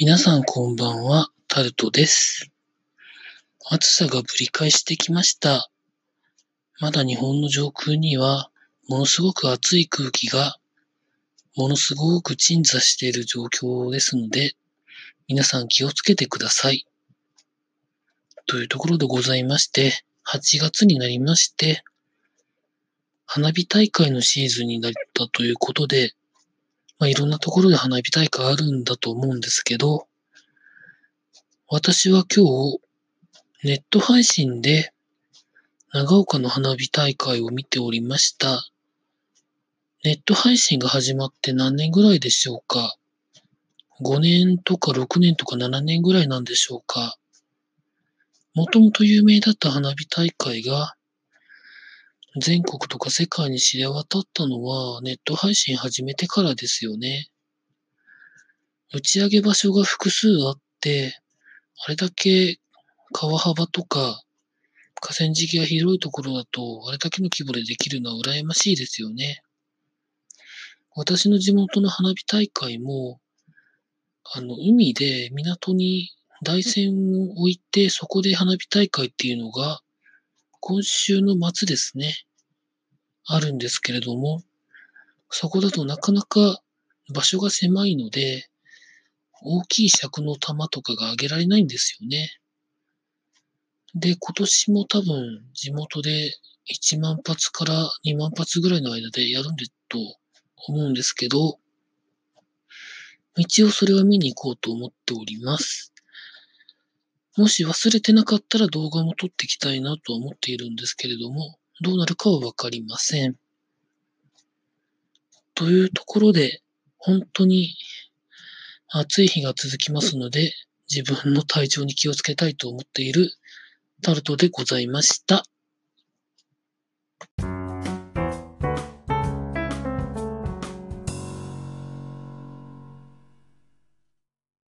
皆さんこんばんは、タルトです。暑さがぶり返してきました。まだ日本の上空には、ものすごく暑い空気が、ものすごく鎮座している状況ですので、皆さん気をつけてください。というところでございまして、8月になりまして、花火大会のシーズンになったということで、まあ、いろんなところで花火大会あるんだと思うんですけど、私は今日、ネット配信で長岡の花火大会を見ておりました。ネット配信が始まって何年ぐらいでしょうか ?5 年とか6年とか7年ぐらいなんでしょうか？もともと有名だった花火大会が、全国とか世界に知れ渡ったのはネット配信始めてからですよね。打ち上げ場所が複数あって、あれだけ川幅とか河川敷が広いところだと、あれだけの規模でできるのは羨ましいですよね。私の地元の花火大会も、あの、海で港に台船を置いて、そこで花火大会っていうのが、今週の末ですね。あるんですけれども、そこだとなかなか場所が狭いので、大きい尺の玉とかが上げられないんですよね。で、今年も多分地元で1万発から2万発ぐらいの間でやるんでと思うんですけど、一応それは見に行こうと思っております。もし忘れてなかったら動画も撮っていきたいなとは思っているんですけれども、どうなるかはわかりません。というところで、本当に暑い日が続きますので、自分の体調に気をつけたいと思っているタルトでございました。